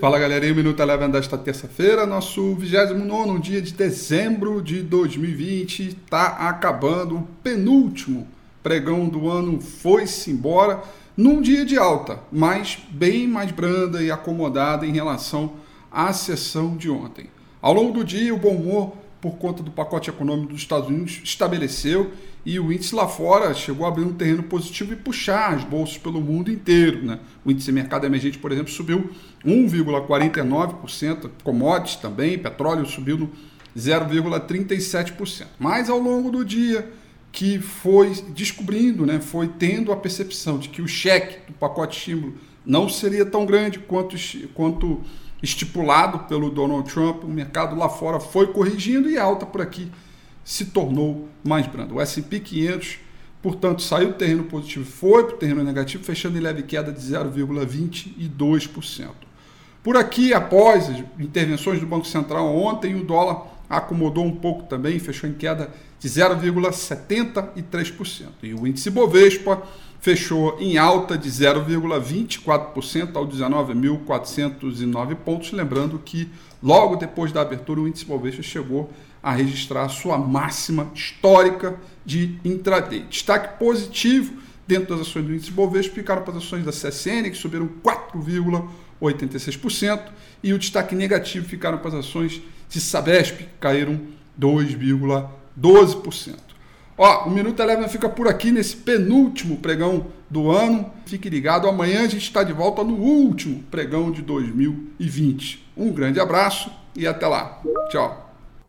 Fala galerinha, Minuto Eleven desta terça-feira, nosso 29 dia de dezembro de 2020, está acabando o penúltimo pregão do ano, foi-se embora num dia de alta, mas bem mais branda e acomodada em relação à sessão de ontem. Ao longo do dia, o bom humor por conta do pacote econômico dos Estados Unidos estabeleceu e o índice lá fora chegou a abrir um terreno positivo e puxar as bolsas pelo mundo inteiro. Né? O índice mercado emergente, por exemplo, subiu 1,49%, commodities também, petróleo subiu no 0,37%. Mas ao longo do dia, que foi descobrindo, né, foi tendo a percepção de que o cheque do pacote estímulo não seria tão grande quanto, quanto estipulado pelo Donald Trump, o mercado lá fora foi corrigindo e a alta por aqui se tornou mais branda. O S&P 500, portanto, saiu do terreno positivo foi para o terreno negativo, fechando em leve queda de 0,22%. Por aqui, após as intervenções do Banco Central ontem, o dólar acomodou um pouco também, fechou em queda de 0,73%. E o índice Bovespa fechou em alta de 0,24% ao 19.409 pontos. Lembrando que logo depois da abertura, o índice Bovespa chegou a registrar a sua máxima histórica de intraday. Destaque positivo dentro das ações do índice Bovespa ficaram para as ações da CSN, que subiram 4,86%, e o destaque negativo ficaram para as ações de Sabesp, que caíram 2,12%. Ó, o Minuto Eleven fica por aqui nesse penúltimo pregão do ano. Fique ligado, amanhã a gente está de volta no último pregão de 2020. Um grande abraço e até lá. Tchau.